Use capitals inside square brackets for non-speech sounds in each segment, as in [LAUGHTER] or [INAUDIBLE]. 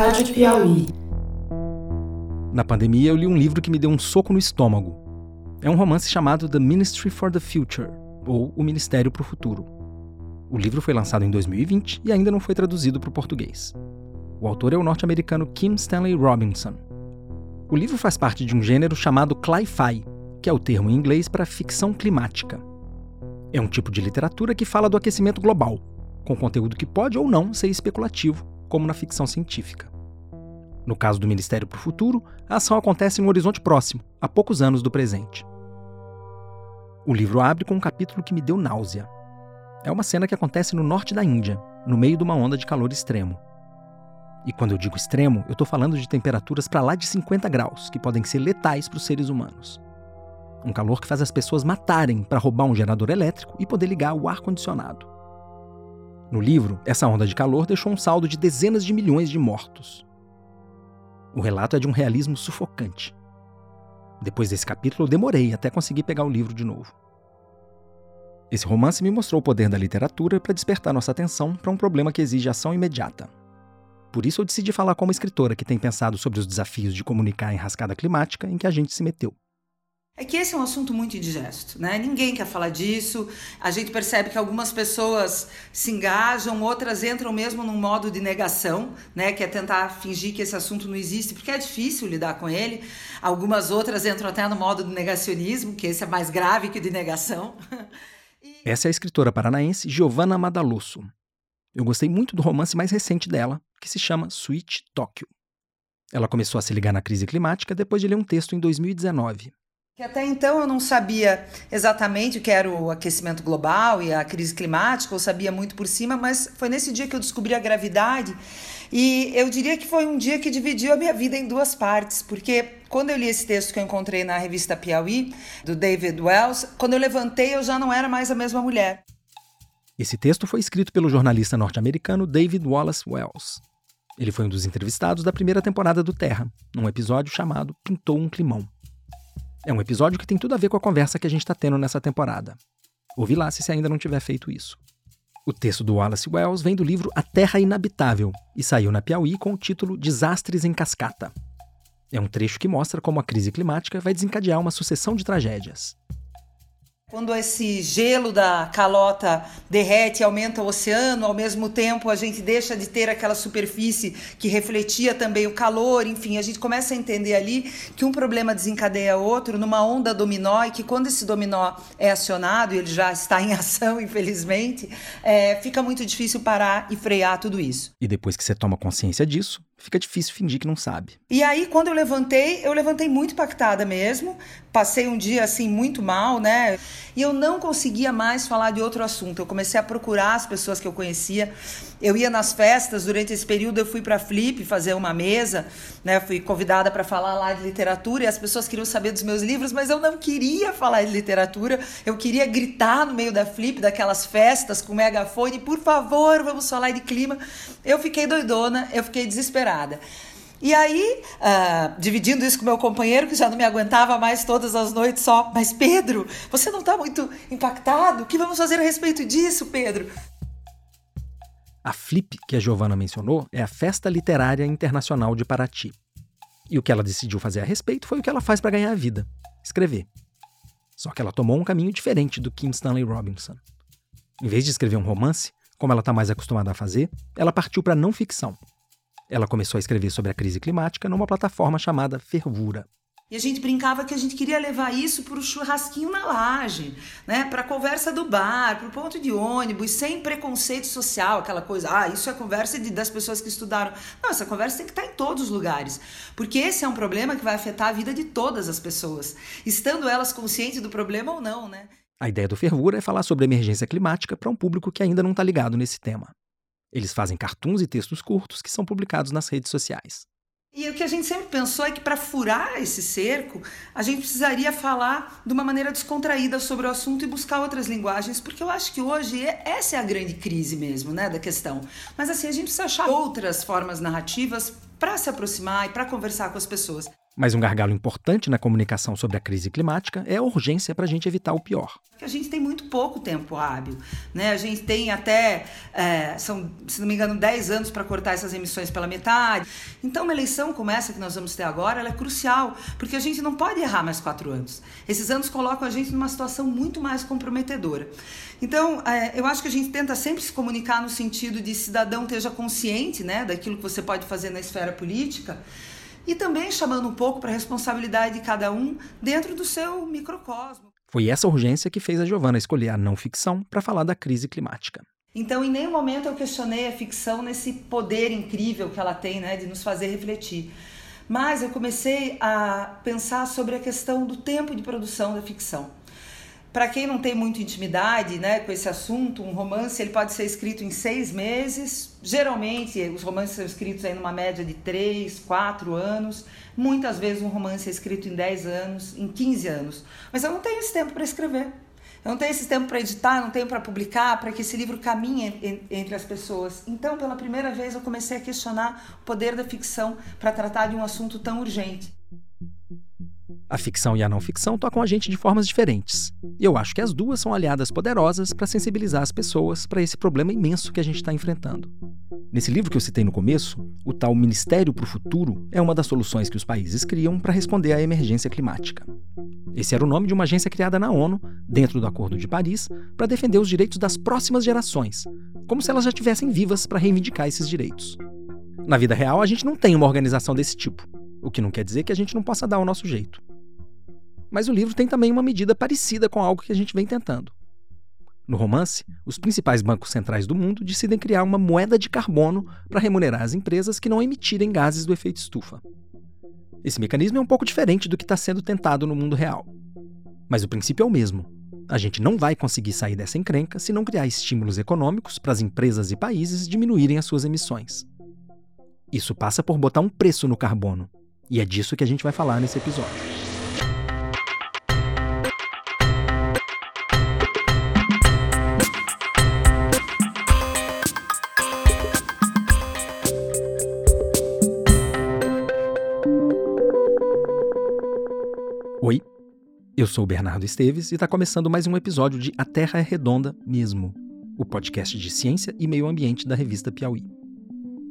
Rádio Piauí. Na pandemia, eu li um livro que me deu um soco no estômago. É um romance chamado The Ministry for the Future, ou O Ministério para o Futuro. O livro foi lançado em 2020 e ainda não foi traduzido para o português. O autor é o norte-americano Kim Stanley Robinson. O livro faz parte de um gênero chamado cli-fi, que é o termo em inglês para ficção climática. É um tipo de literatura que fala do aquecimento global, com conteúdo que pode ou não ser especulativo, como na ficção científica. No caso do Ministério para o Futuro, a ação acontece no horizonte próximo, a poucos anos do presente. O livro abre com um capítulo que me deu náusea. É uma cena que acontece no norte da Índia, no meio de uma onda de calor extremo. E quando eu digo extremo, eu estou falando de temperaturas para lá de 50 graus, que podem ser letais para os seres humanos. Um calor que faz as pessoas matarem para roubar um gerador elétrico e poder ligar o ar-condicionado. No livro, essa onda de calor deixou um saldo de dezenas de milhões de mortos. O relato é de um realismo sufocante. Depois desse capítulo, eu demorei até conseguir pegar o livro de novo. Esse romance me mostrou o poder da literatura para despertar nossa atenção para um problema que exige ação imediata. Por isso, eu decidi falar com uma escritora que tem pensado sobre os desafios de comunicar a enrascada climática em que a gente se meteu. É que esse é um assunto muito indigesto, né? Ninguém quer falar disso. A gente percebe que algumas pessoas se engajam, outras entram mesmo num modo de negação, né? Que é tentar fingir que esse assunto não existe, porque é difícil lidar com ele. Algumas outras entram até no modo de negacionismo, que esse é mais grave que de negação. [LAUGHS] Essa é a escritora paranaense Giovanna Madalosso. Eu gostei muito do romance mais recente dela, que se chama Sweet Tóquio. Ela começou a se ligar na crise climática depois de ler um texto em 2019. Que até então eu não sabia exatamente o que era o aquecimento global e a crise climática, eu sabia muito por cima, mas foi nesse dia que eu descobri a gravidade e eu diria que foi um dia que dividiu a minha vida em duas partes, porque quando eu li esse texto que eu encontrei na revista Piauí, do David Wells, quando eu levantei eu já não era mais a mesma mulher. Esse texto foi escrito pelo jornalista norte-americano David Wallace Wells. Ele foi um dos entrevistados da primeira temporada do Terra, num episódio chamado Pintou um Climão. É um episódio que tem tudo a ver com a conversa que a gente está tendo nessa temporada. Ouvi lá se você ainda não tiver feito isso. O texto do Wallace Wells vem do livro A Terra Inabitável e saiu na Piauí com o título Desastres em Cascata. É um trecho que mostra como a crise climática vai desencadear uma sucessão de tragédias. Quando esse gelo da calota derrete e aumenta o oceano, ao mesmo tempo a gente deixa de ter aquela superfície que refletia também o calor, enfim, a gente começa a entender ali que um problema desencadeia outro numa onda dominó e que quando esse dominó é acionado, ele já está em ação, [LAUGHS] infelizmente, é, fica muito difícil parar e frear tudo isso. E depois que você toma consciência disso, fica difícil fingir que não sabe. E aí, quando eu levantei, eu levantei muito impactada mesmo. Passei um dia assim muito mal, né? E eu não conseguia mais falar de outro assunto. Eu comecei a procurar as pessoas que eu conhecia. Eu ia nas festas, durante esse período eu fui para Flip fazer uma mesa, né? Fui convidada para falar lá de literatura e as pessoas queriam saber dos meus livros, mas eu não queria falar de literatura. Eu queria gritar no meio da Flip, daquelas festas com megafone, por favor, vamos falar de clima. Eu fiquei doidona, eu fiquei desesperada E aí, uh, dividindo isso com meu companheiro, que já não me aguentava mais todas as noites só, mas Pedro, você não está muito impactado? O que vamos fazer a respeito disso, Pedro? A FLIP, que a Giovana mencionou, é a Festa Literária Internacional de Paraty. E o que ela decidiu fazer a respeito foi o que ela faz para ganhar a vida: escrever. Só que ela tomou um caminho diferente do Kim Stanley Robinson. Em vez de escrever um romance, como ela está mais acostumada a fazer, ela partiu para não ficção, ela começou a escrever sobre a crise climática numa plataforma chamada Fervura. E a gente brincava que a gente queria levar isso para o churrasquinho na laje, né? para a conversa do bar, para o ponto de ônibus, sem preconceito social, aquela coisa, ah, isso é conversa de, das pessoas que estudaram. Não, essa conversa tem que estar em todos os lugares, porque esse é um problema que vai afetar a vida de todas as pessoas, estando elas conscientes do problema ou não. Né? A ideia do Fervura é falar sobre emergência climática para um público que ainda não está ligado nesse tema. Eles fazem cartuns e textos curtos que são publicados nas redes sociais. E o que a gente sempre pensou é que para furar esse cerco, a gente precisaria falar de uma maneira descontraída sobre o assunto e buscar outras linguagens, porque eu acho que hoje é, essa é a grande crise mesmo, né, da questão. Mas assim, a gente precisa achar outras formas narrativas para se aproximar e para conversar com as pessoas. Mas um gargalo importante na comunicação sobre a crise climática é a urgência para a gente evitar o pior. A gente tem muito pouco tempo hábil. Né? A gente tem até, é, são, se não me engano, 10 anos para cortar essas emissões pela metade. Então, uma eleição como essa que nós vamos ter agora, é crucial, porque a gente não pode errar mais quatro anos. Esses anos colocam a gente numa situação muito mais comprometedora. Então, é, eu acho que a gente tenta sempre se comunicar no sentido de cidadão esteja consciente né, daquilo que você pode fazer na esfera política e também chamando um pouco para a responsabilidade de cada um dentro do seu microcosmo. Foi essa urgência que fez a Giovana escolher a não ficção para falar da crise climática. Então, em nenhum momento eu questionei a ficção nesse poder incrível que ela tem, né, de nos fazer refletir. Mas eu comecei a pensar sobre a questão do tempo de produção da ficção. Para quem não tem muita intimidade né, com esse assunto, um romance ele pode ser escrito em seis meses. Geralmente, os romances são escritos aí numa média de três, quatro anos. Muitas vezes, um romance é escrito em dez anos, em 15 anos. Mas eu não tenho esse tempo para escrever. Eu não tenho esse tempo para editar, não tenho para publicar, para que esse livro caminhe entre as pessoas. Então, pela primeira vez, eu comecei a questionar o poder da ficção para tratar de um assunto tão urgente. A ficção e a não ficção tocam a gente de formas diferentes. E eu acho que as duas são aliadas poderosas para sensibilizar as pessoas para esse problema imenso que a gente está enfrentando. Nesse livro que eu citei no começo, o tal Ministério para o Futuro é uma das soluções que os países criam para responder à emergência climática. Esse era o nome de uma agência criada na ONU, dentro do Acordo de Paris, para defender os direitos das próximas gerações, como se elas já estivessem vivas para reivindicar esses direitos. Na vida real, a gente não tem uma organização desse tipo, o que não quer dizer que a gente não possa dar o nosso jeito. Mas o livro tem também uma medida parecida com algo que a gente vem tentando. No romance, os principais bancos centrais do mundo decidem criar uma moeda de carbono para remunerar as empresas que não emitirem gases do efeito estufa. Esse mecanismo é um pouco diferente do que está sendo tentado no mundo real. Mas o princípio é o mesmo. A gente não vai conseguir sair dessa encrenca se não criar estímulos econômicos para as empresas e países diminuírem as suas emissões. Isso passa por botar um preço no carbono, e é disso que a gente vai falar nesse episódio. Eu sou o Bernardo Esteves e está começando mais um episódio de A Terra é Redonda Mesmo, o podcast de ciência e meio ambiente da revista Piauí.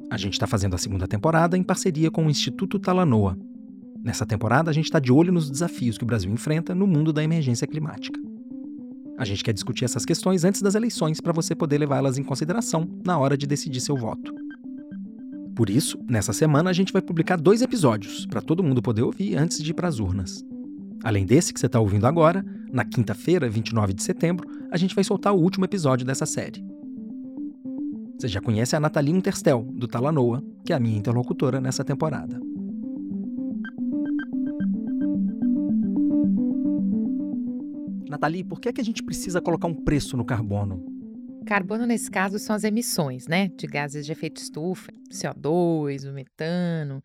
A gente está fazendo a segunda temporada em parceria com o Instituto Talanoa. Nessa temporada, a gente está de olho nos desafios que o Brasil enfrenta no mundo da emergência climática. A gente quer discutir essas questões antes das eleições para você poder levá-las em consideração na hora de decidir seu voto. Por isso, nessa semana a gente vai publicar dois episódios para todo mundo poder ouvir antes de ir para as urnas. Além desse que você está ouvindo agora, na quinta-feira, 29 de setembro, a gente vai soltar o último episódio dessa série. Você já conhece a Nathalie Unterstel, do Talanoa, que é a minha interlocutora nessa temporada. Nathalie, por que, é que a gente precisa colocar um preço no carbono? Carbono, nesse caso, são as emissões, né? De gases de efeito estufa, CO2, o metano.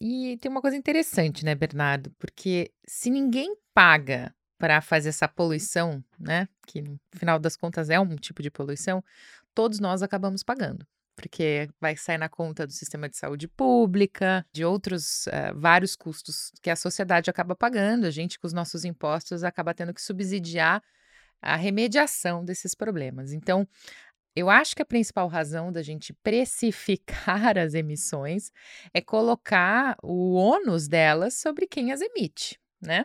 E tem uma coisa interessante, né, Bernardo? Porque se ninguém paga para fazer essa poluição, né, que no final das contas é um tipo de poluição, todos nós acabamos pagando. Porque vai sair na conta do sistema de saúde pública, de outros uh, vários custos que a sociedade acaba pagando, a gente, com os nossos impostos, acaba tendo que subsidiar a remediação desses problemas. Então, eu acho que a principal razão da gente precificar as emissões é colocar o ônus delas sobre quem as emite, né?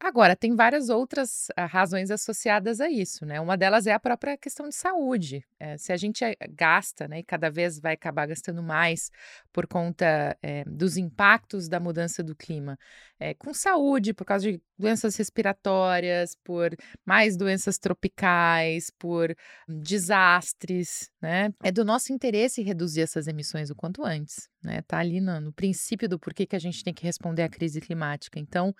Agora, tem várias outras uh, razões associadas a isso, né? Uma delas é a própria questão de saúde. É, se a gente eh, gasta, né, e cada vez vai acabar gastando mais por conta é, dos impactos da mudança do clima, é, com saúde, por causa de doenças respiratórias, por mais doenças tropicais, por desastres, né? É do nosso interesse reduzir essas emissões o quanto antes, né? Tá ali no, no princípio do porquê que a gente tem que responder à crise climática. Então,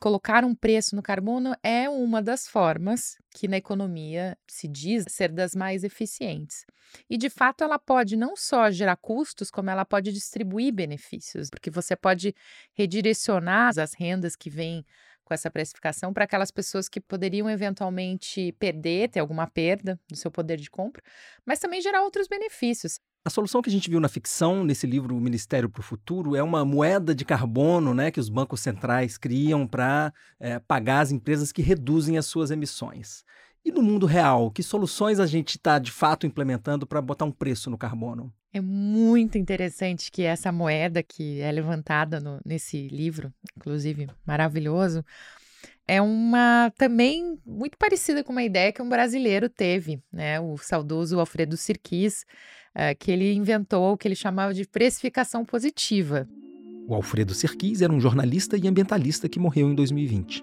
Colocar um preço no carbono é uma das formas que na economia se diz ser das mais eficientes. E de fato ela pode não só gerar custos, como ela pode distribuir benefícios, porque você pode redirecionar as rendas que vêm com essa precificação para aquelas pessoas que poderiam eventualmente perder, ter alguma perda do seu poder de compra, mas também gerar outros benefícios. A solução que a gente viu na ficção, nesse livro O Ministério para o Futuro, é uma moeda de carbono né, que os bancos centrais criam para é, pagar as empresas que reduzem as suas emissões. E no mundo real, que soluções a gente está de fato implementando para botar um preço no carbono? É muito interessante que essa moeda que é levantada no, nesse livro, inclusive maravilhoso, é uma também muito parecida com uma ideia que um brasileiro teve, né? O saudoso Alfredo Sirquis, uh, que ele inventou o que ele chamava de precificação positiva. O Alfredo Sirquis era um jornalista e ambientalista que morreu em 2020.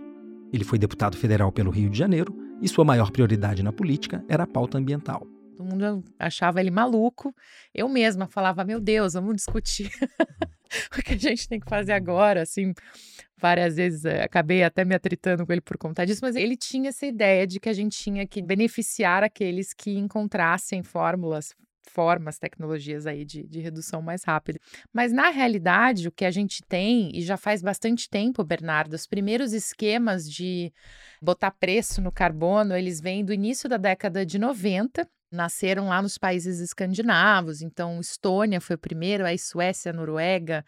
Ele foi deputado federal pelo Rio de Janeiro e sua maior prioridade na política era a pauta ambiental. Todo mundo achava ele maluco. Eu mesma falava: Meu Deus, vamos discutir [LAUGHS] o que a gente tem que fazer agora. Assim, várias vezes eh, acabei até me atritando com ele por conta disso, mas ele tinha essa ideia de que a gente tinha que beneficiar aqueles que encontrassem fórmulas formas, tecnologias aí de, de redução mais rápida. Mas na realidade, o que a gente tem, e já faz bastante tempo, Bernardo, os primeiros esquemas de botar preço no carbono, eles vêm do início da década de 90, nasceram lá nos países escandinavos, então Estônia foi o primeiro, aí Suécia, Noruega,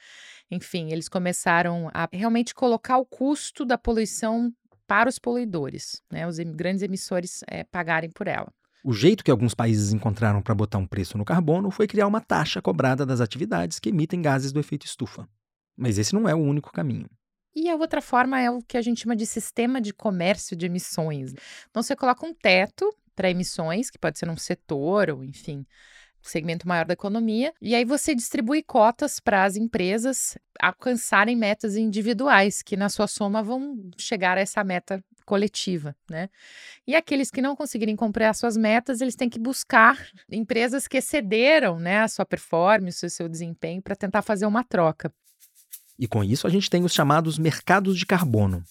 enfim, eles começaram a realmente colocar o custo da poluição para os poluidores, né, os grandes emissores é, pagarem por ela. O jeito que alguns países encontraram para botar um preço no carbono foi criar uma taxa cobrada das atividades que emitem gases do efeito estufa. Mas esse não é o único caminho. E a outra forma é o que a gente chama de sistema de comércio de emissões. Então você coloca um teto para emissões, que pode ser num setor ou, enfim, segmento maior da economia, e aí você distribui cotas para as empresas alcançarem metas individuais, que na sua soma vão chegar a essa meta coletiva, né? E aqueles que não conseguirem cumprir as suas metas, eles têm que buscar empresas que excederam, né, a sua performance, o seu desempenho para tentar fazer uma troca. E com isso a gente tem os chamados mercados de carbono,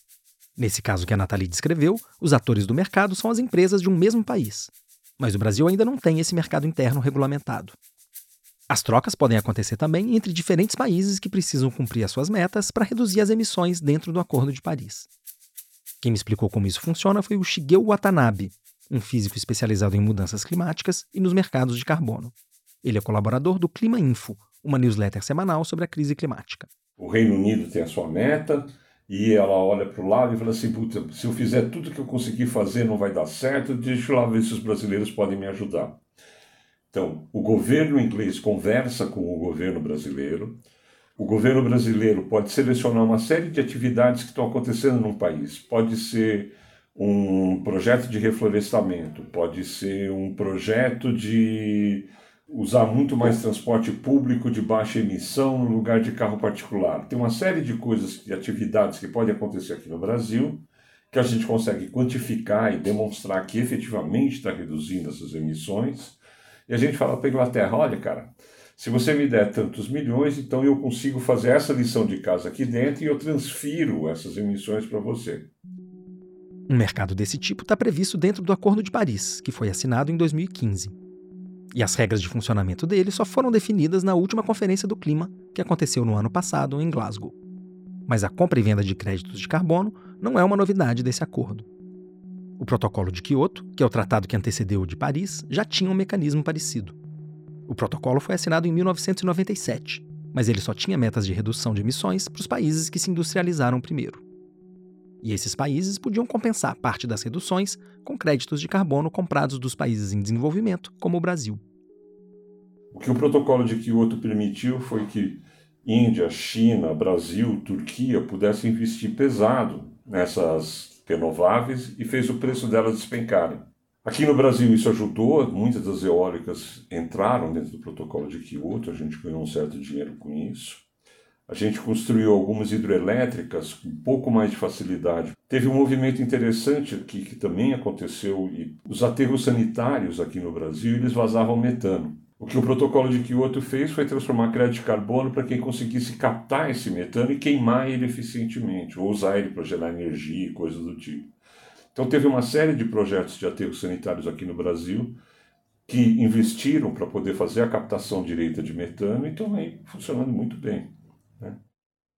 Nesse caso que a Nathalie descreveu, os atores do mercado são as empresas de um mesmo país. Mas o Brasil ainda não tem esse mercado interno regulamentado. As trocas podem acontecer também entre diferentes países que precisam cumprir as suas metas para reduzir as emissões dentro do Acordo de Paris. Quem me explicou como isso funciona foi o Shigeo Watanabe, um físico especializado em mudanças climáticas e nos mercados de carbono. Ele é colaborador do Clima Info, uma newsletter semanal sobre a crise climática. O Reino Unido tem a sua meta, e ela olha para o lado e fala assim: se eu fizer tudo que eu conseguir fazer não vai dar certo, deixa eu lá ver se os brasileiros podem me ajudar. Então, o governo inglês conversa com o governo brasileiro. O governo brasileiro pode selecionar uma série de atividades que estão acontecendo no país. Pode ser um projeto de reflorestamento, pode ser um projeto de usar muito mais transporte público de baixa emissão no lugar de carro particular. Tem uma série de coisas, de atividades que podem acontecer aqui no Brasil, que a gente consegue quantificar e demonstrar que efetivamente está reduzindo essas emissões. E a gente fala para a Inglaterra: olha, cara, se você me der tantos milhões, então eu consigo fazer essa lição de casa aqui dentro e eu transfiro essas emissões para você. Um mercado desse tipo está previsto dentro do Acordo de Paris, que foi assinado em 2015. E as regras de funcionamento dele só foram definidas na última Conferência do Clima, que aconteceu no ano passado em Glasgow. Mas a compra e venda de créditos de carbono não é uma novidade desse acordo. O Protocolo de Quioto, que é o tratado que antecedeu o de Paris, já tinha um mecanismo parecido. O protocolo foi assinado em 1997, mas ele só tinha metas de redução de emissões para os países que se industrializaram primeiro. E esses países podiam compensar parte das reduções com créditos de carbono comprados dos países em desenvolvimento, como o Brasil. O que o protocolo de Kyoto permitiu foi que Índia, China, Brasil, Turquia pudessem investir pesado nessas renováveis e fez o preço delas despencarem. Aqui no Brasil isso ajudou, muitas das eólicas entraram dentro do protocolo de Kyoto, a gente ganhou um certo dinheiro com isso. A gente construiu algumas hidrelétricas com um pouco mais de facilidade. Teve um movimento interessante aqui que também aconteceu e os aterros sanitários aqui no Brasil, eles vazavam metano. O que o protocolo de Kyoto fez foi transformar crédito de carbono para quem conseguisse captar esse metano e queimar ele eficientemente, ou usar ele para gerar energia e coisas do tipo. Então teve uma série de projetos de aterros sanitários aqui no Brasil que investiram para poder fazer a captação direita de metano e aí funcionando muito bem. Né?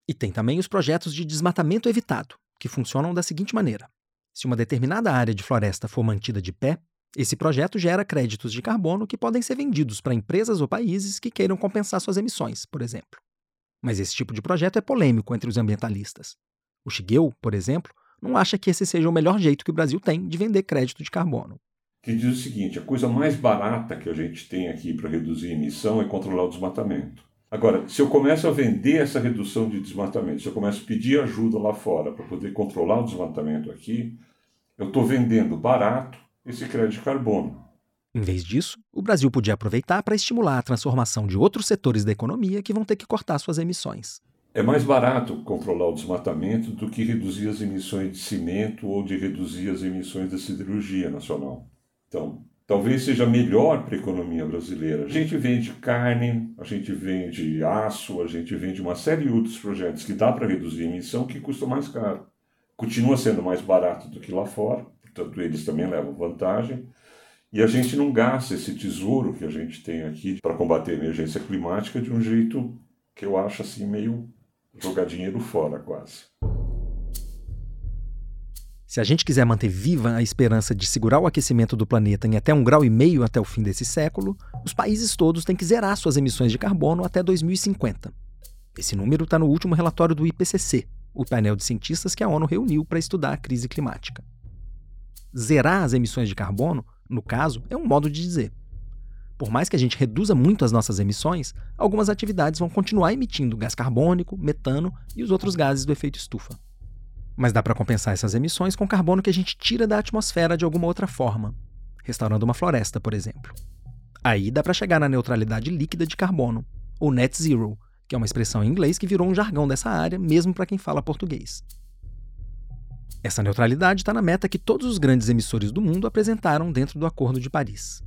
E tem também os projetos de desmatamento evitado, que funcionam da seguinte maneira: se uma determinada área de floresta for mantida de pé, Esse projeto gera créditos de carbono que podem ser vendidos para empresas ou países que queiram compensar suas emissões, por exemplo. Mas esse tipo de projeto é polêmico entre os ambientalistas. O Shigeu, por exemplo, não acha que esse seja o melhor jeito que o Brasil tem de vender crédito de carbono. Que diz o seguinte: a coisa mais barata que a gente tem aqui para reduzir a emissão é controlar o desmatamento. Agora, se eu começo a vender essa redução de desmatamento, se eu começo a pedir ajuda lá fora para poder controlar o desmatamento aqui, eu estou vendendo barato esse crédito de carbono. Em vez disso, o Brasil podia aproveitar para estimular a transformação de outros setores da economia que vão ter que cortar suas emissões. É mais barato controlar o desmatamento do que reduzir as emissões de cimento ou de reduzir as emissões da siderurgia nacional. Então, talvez seja melhor para a economia brasileira. A gente vende carne, a gente vende aço, a gente vende uma série de outros projetos que dá para reduzir a emissão que custam mais caro. Continua sendo mais barato do que lá fora, portanto, eles também levam vantagem. E a gente não gasta esse tesouro que a gente tem aqui para combater a emergência climática de um jeito que eu acho assim meio jogar dinheiro fora quase. Se a gente quiser manter viva a esperança de segurar o aquecimento do planeta em até um grau e meio até o fim desse século, os países todos têm que zerar suas emissões de carbono até 2050. Esse número está no último relatório do IPCC, o painel de cientistas que a ONU reuniu para estudar a crise climática. Zerar as emissões de carbono, no caso, é um modo de dizer. Por mais que a gente reduza muito as nossas emissões, algumas atividades vão continuar emitindo gás carbônico, metano e os outros gases do efeito estufa. Mas dá para compensar essas emissões com carbono que a gente tira da atmosfera de alguma outra forma, restaurando uma floresta, por exemplo. Aí dá para chegar na neutralidade líquida de carbono, ou net zero, que é uma expressão em inglês que virou um jargão dessa área, mesmo para quem fala português. Essa neutralidade está na meta que todos os grandes emissores do mundo apresentaram dentro do Acordo de Paris.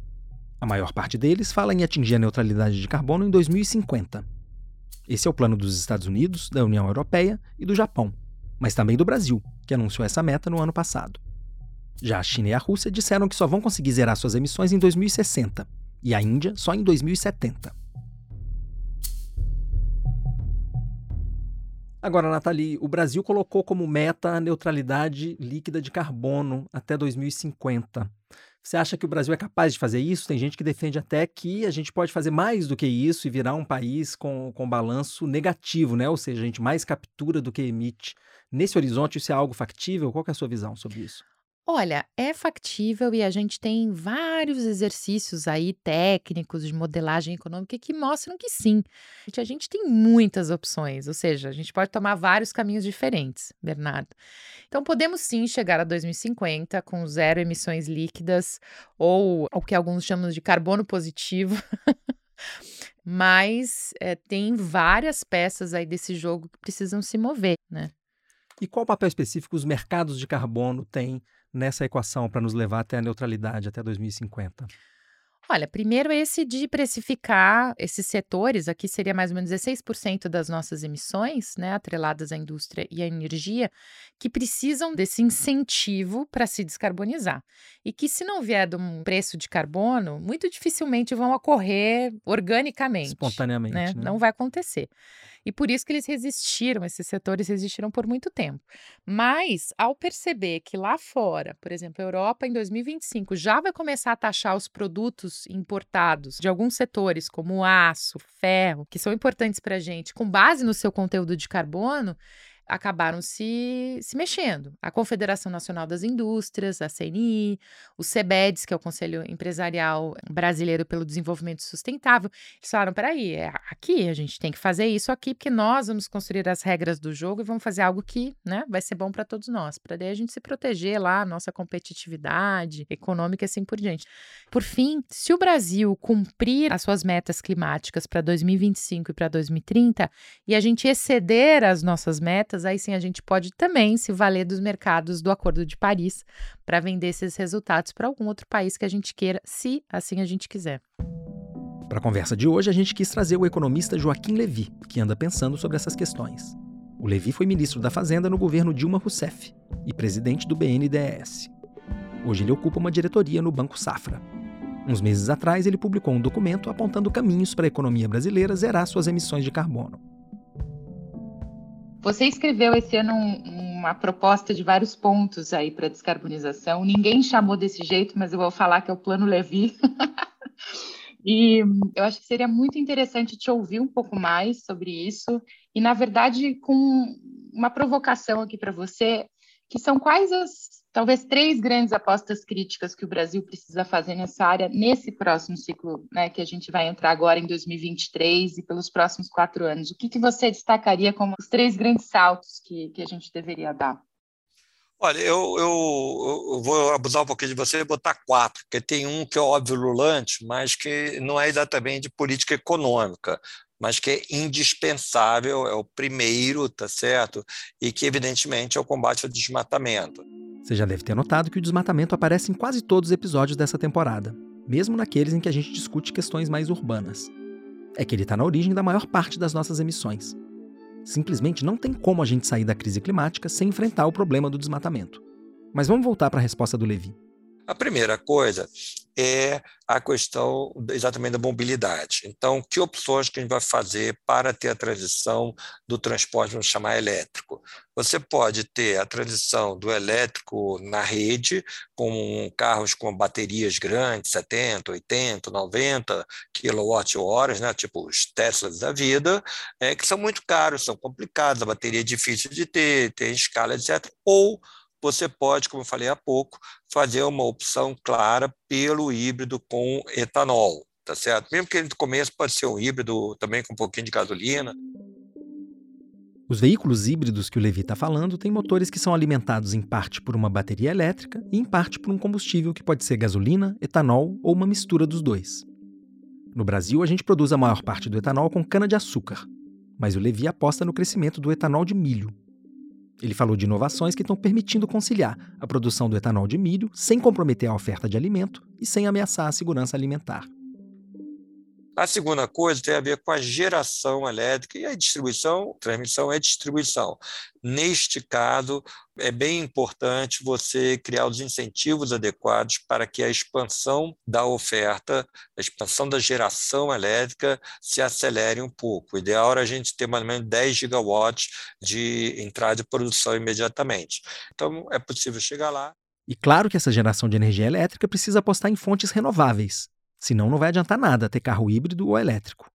A maior parte deles fala em atingir a neutralidade de carbono em 2050. Esse é o plano dos Estados Unidos, da União Europeia e do Japão, mas também do Brasil, que anunciou essa meta no ano passado. Já a China e a Rússia disseram que só vão conseguir zerar suas emissões em 2060 e a Índia só em 2070. Agora, Nathalie, o Brasil colocou como meta a neutralidade líquida de carbono até 2050. Você acha que o Brasil é capaz de fazer isso? Tem gente que defende até que a gente pode fazer mais do que isso e virar um país com, com balanço negativo, né? Ou seja, a gente mais captura do que emite. Nesse horizonte, isso é algo factível? Qual é a sua visão sobre isso? Olha, é factível e a gente tem vários exercícios aí técnicos de modelagem econômica que mostram que sim. A gente tem muitas opções, ou seja, a gente pode tomar vários caminhos diferentes, Bernardo. Então, podemos sim chegar a 2050 com zero emissões líquidas ou o que alguns chamam de carbono positivo. [LAUGHS] Mas é, tem várias peças aí desse jogo que precisam se mover, né? E qual papel específico os mercados de carbono têm nessa equação para nos levar até a neutralidade até 2050? Olha, primeiro esse de precificar esses setores, aqui seria mais ou menos 16% das nossas emissões, né, atreladas à indústria e à energia, que precisam desse incentivo para se descarbonizar. E que, se não vier de um preço de carbono, muito dificilmente vão ocorrer organicamente. Espontaneamente. Né? Né? Não vai acontecer. E por isso que eles resistiram, esses setores resistiram por muito tempo. Mas, ao perceber que lá fora, por exemplo, a Europa em 2025 já vai começar a taxar os produtos importados de alguns setores, como aço, ferro, que são importantes para a gente, com base no seu conteúdo de carbono, acabaram se, se mexendo. A Confederação Nacional das Indústrias, a CNI, o CEBEDS, que é o Conselho Empresarial Brasileiro pelo Desenvolvimento Sustentável, eles falaram: peraí, é aqui, a gente tem que fazer isso aqui, porque nós vamos construir as regras do jogo e vamos fazer algo que né, vai ser bom para todos nós, para daí a gente se proteger lá, nossa competitividade econômica e assim por diante. Por fim, se o Brasil cumprir as suas metas climáticas para 2025 e para 2030 e a gente exceder as nossas metas, aí sim a gente pode também se valer dos mercados do Acordo de Paris para vender esses resultados para algum outro país que a gente queira, se assim a gente quiser. Para a conversa de hoje, a gente quis trazer o economista Joaquim Levy, que anda pensando sobre essas questões. O Levy foi ministro da Fazenda no governo Dilma Rousseff e presidente do BNDES. Hoje ele ocupa uma diretoria no Banco Safra. Uns meses atrás, ele publicou um documento apontando caminhos para a economia brasileira zerar suas emissões de carbono. Você escreveu esse ano um, uma proposta de vários pontos aí para descarbonização. Ninguém chamou desse jeito, mas eu vou falar que é o Plano Levi. [LAUGHS] e eu acho que seria muito interessante te ouvir um pouco mais sobre isso. E, na verdade, com uma provocação aqui para você, que são quais as talvez três grandes apostas críticas que o Brasil precisa fazer nessa área nesse próximo ciclo, né, que a gente vai entrar agora em 2023 e pelos próximos quatro anos. O que, que você destacaria como os três grandes saltos que, que a gente deveria dar? Olha, eu, eu, eu, vou abusar um pouquinho de você e botar quatro, porque tem um que é óbvio lulante, mas que não é exatamente de política econômica, mas que é indispensável, é o primeiro, tá certo? E que, evidentemente, é o combate ao desmatamento. Você já deve ter notado que o desmatamento aparece em quase todos os episódios dessa temporada, mesmo naqueles em que a gente discute questões mais urbanas. É que ele está na origem da maior parte das nossas emissões. Simplesmente não tem como a gente sair da crise climática sem enfrentar o problema do desmatamento. Mas vamos voltar para a resposta do Levi. A primeira coisa é a questão exatamente da mobilidade. Então, que opções que a gente vai fazer para ter a transição do transporte, vamos chamar elétrico? Você pode ter a transição do elétrico na rede, com carros com baterias grandes, 70, 80, 90 kWh, né? tipo os Teslas da vida, é, que são muito caros, são complicados, a bateria é difícil de ter, tem escala, etc. Ou você pode, como eu falei há pouco, fazer uma opção clara pelo híbrido com etanol, tá certo? Mesmo que no começo pode ser um híbrido também com um pouquinho de gasolina. Os veículos híbridos que o Levi está falando têm motores que são alimentados em parte por uma bateria elétrica e em parte por um combustível que pode ser gasolina, etanol ou uma mistura dos dois. No Brasil, a gente produz a maior parte do etanol com cana-de-açúcar, mas o Levi aposta no crescimento do etanol de milho, ele falou de inovações que estão permitindo conciliar a produção do etanol de milho sem comprometer a oferta de alimento e sem ameaçar a segurança alimentar. A segunda coisa tem a ver com a geração elétrica e a distribuição, transmissão é distribuição. Neste caso, é bem importante você criar os incentivos adequados para que a expansão da oferta, a expansão da geração elétrica se acelere um pouco. O ideal era a gente ter mais ou menos 10 gigawatts de entrada de produção imediatamente. Então, é possível chegar lá. E claro que essa geração de energia elétrica precisa apostar em fontes renováveis, Senão não vai adiantar nada ter carro híbrido ou elétrico.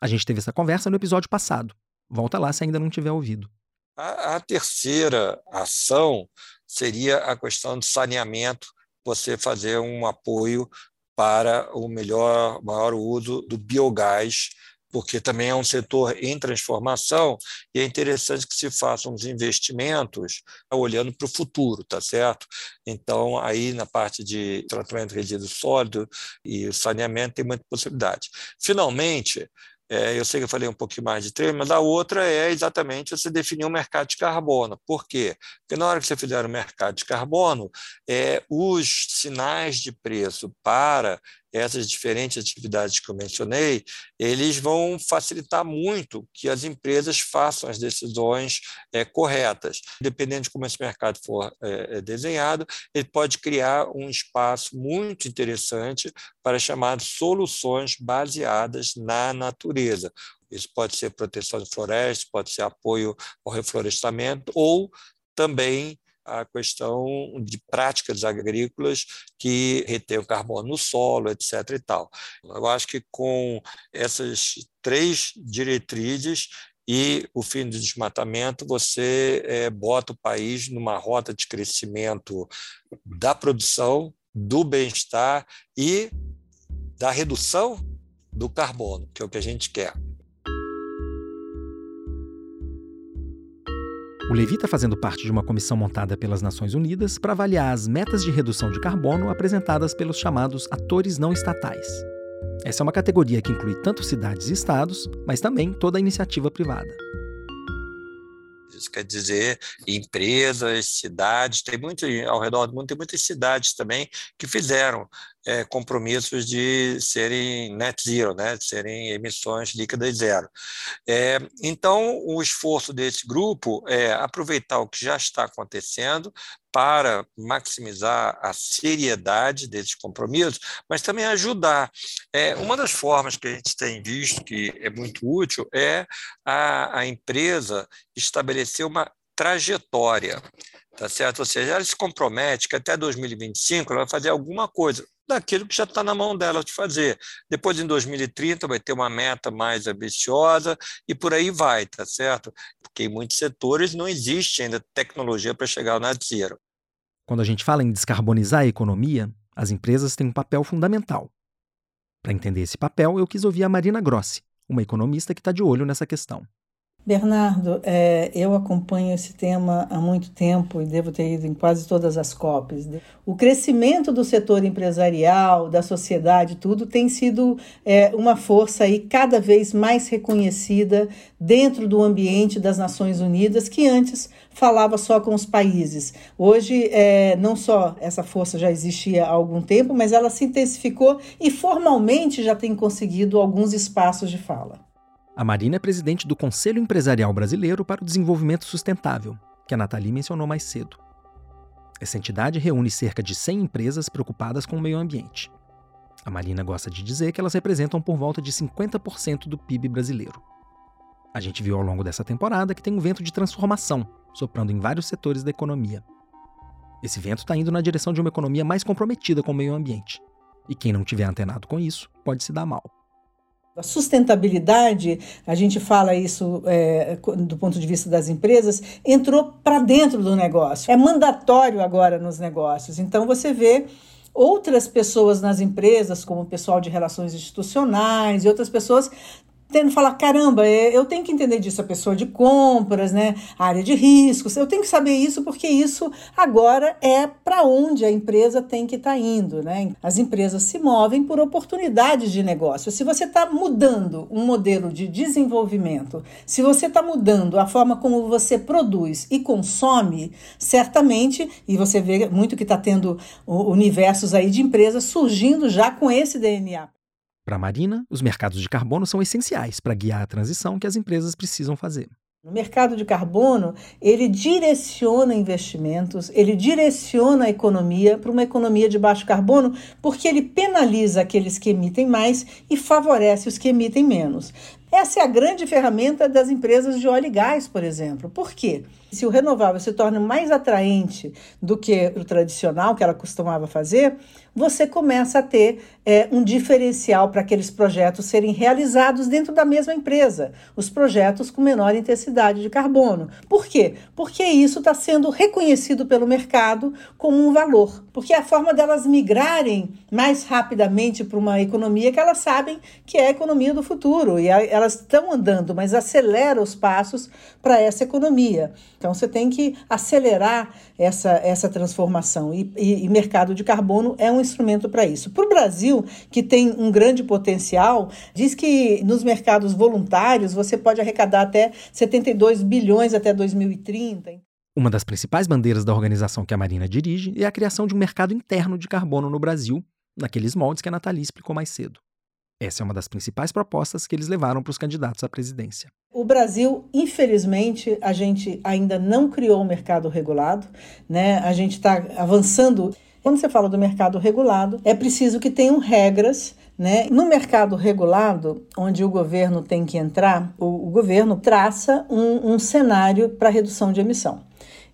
A gente teve essa conversa no episódio passado. Volta lá se ainda não tiver ouvido. A, a terceira ação seria a questão do saneamento, você fazer um apoio para o melhor, maior uso do biogás porque também é um setor em transformação e é interessante que se façam os investimentos olhando para o futuro, tá certo? Então, aí na parte de tratamento de resíduo sólido e saneamento tem muita possibilidade. Finalmente, é, eu sei que eu falei um pouquinho mais de três, mas a outra é exatamente você definir o um mercado de carbono. Por quê? Porque na hora que você fizer o mercado de carbono, é, os sinais de preço para essas diferentes atividades que eu mencionei, eles vão facilitar muito que as empresas façam as decisões é, corretas. Dependendo de como esse mercado for é, desenhado, ele pode criar um espaço muito interessante para chamar soluções baseadas na natureza. Isso pode ser proteção de florestas, pode ser apoio ao reflorestamento ou também a questão de práticas agrícolas que retêm o carbono no solo, etc. E tal. Eu acho que com essas três diretrizes e o fim do desmatamento, você é, bota o país numa rota de crescimento da produção, do bem-estar e da redução do carbono, que é o que a gente quer. O Levi está fazendo parte de uma comissão montada pelas Nações Unidas para avaliar as metas de redução de carbono apresentadas pelos chamados atores não estatais. Essa é uma categoria que inclui tanto cidades e estados, mas também toda a iniciativa privada. Isso quer dizer empresas, cidades, tem muito ao redor do mundo, tem muitas cidades também que fizeram é, compromissos de serem net zero, né, de serem emissões líquidas zero. É, então, o esforço desse grupo é aproveitar o que já está acontecendo para maximizar a seriedade desses compromissos, mas também ajudar. É, uma das formas que a gente tem visto que é muito útil é a, a empresa estabelecer uma trajetória, tá certo? Ou seja, ela se compromete que até 2025 ela vai fazer alguma coisa daquilo que já está na mão dela de fazer. Depois, em 2030, vai ter uma meta mais ambiciosa e por aí vai, tá certo? Porque em muitos setores não existe ainda tecnologia para chegar net zero. Quando a gente fala em descarbonizar a economia, as empresas têm um papel fundamental. Para entender esse papel, eu quis ouvir a Marina Grossi, uma economista que está de olho nessa questão. Bernardo, é, eu acompanho esse tema há muito tempo e devo ter ido em quase todas as COPs. O crescimento do setor empresarial, da sociedade, tudo tem sido é, uma força aí cada vez mais reconhecida dentro do ambiente das Nações Unidas, que antes falava só com os países. Hoje, é, não só essa força já existia há algum tempo, mas ela se intensificou e formalmente já tem conseguido alguns espaços de fala. A Marina é presidente do Conselho Empresarial Brasileiro para o Desenvolvimento Sustentável, que a Nathalie mencionou mais cedo. Essa entidade reúne cerca de 100 empresas preocupadas com o meio ambiente. A Marina gosta de dizer que elas representam por volta de 50% do PIB brasileiro. A gente viu ao longo dessa temporada que tem um vento de transformação soprando em vários setores da economia. Esse vento está indo na direção de uma economia mais comprometida com o meio ambiente. E quem não tiver antenado com isso pode se dar mal. A sustentabilidade, a gente fala isso é, do ponto de vista das empresas, entrou para dentro do negócio. É mandatório agora nos negócios. Então você vê outras pessoas nas empresas, como o pessoal de relações institucionais e outras pessoas, tendo falar, caramba, é, eu tenho que entender disso, a pessoa de compras, né, a área de riscos, eu tenho que saber isso porque isso agora é para onde a empresa tem que estar tá indo, né? As empresas se movem por oportunidades de negócio. Se você está mudando um modelo de desenvolvimento, se você está mudando a forma como você produz e consome, certamente, e você vê muito que está tendo universos aí de empresas surgindo já com esse DNA. Para a Marina, os mercados de carbono são essenciais para guiar a transição que as empresas precisam fazer. O mercado de carbono, ele direciona investimentos, ele direciona a economia para uma economia de baixo carbono, porque ele penaliza aqueles que emitem mais e favorece os que emitem menos. Essa é a grande ferramenta das empresas de óleo e gás, por exemplo. Por quê? Se o renovável se torna mais atraente do que o tradicional que ela costumava fazer, você começa a ter é, um diferencial para aqueles projetos serem realizados dentro da mesma empresa, os projetos com menor intensidade de carbono. Por quê? Porque isso está sendo reconhecido pelo mercado como um valor, porque é a forma delas migrarem mais rapidamente para uma economia que elas sabem que é a economia do futuro e elas estão andando, mas acelera os passos para essa economia. Então você tem que acelerar essa, essa transformação e, e, e mercado de carbono é um instrumento para isso. Para o Brasil, que tem um grande potencial, diz que nos mercados voluntários você pode arrecadar até 72 bilhões até 2030. Uma das principais bandeiras da organização que a Marina dirige é a criação de um mercado interno de carbono no Brasil, naqueles moldes que a Nathalie explicou mais cedo. Essa é uma das principais propostas que eles levaram para os candidatos à presidência. O Brasil, infelizmente, a gente ainda não criou um mercado regulado, né? A gente está avançando quando você fala do mercado regulado, é preciso que tenham regras né? No mercado regulado, onde o governo tem que entrar, o, o governo traça um, um cenário para redução de emissão.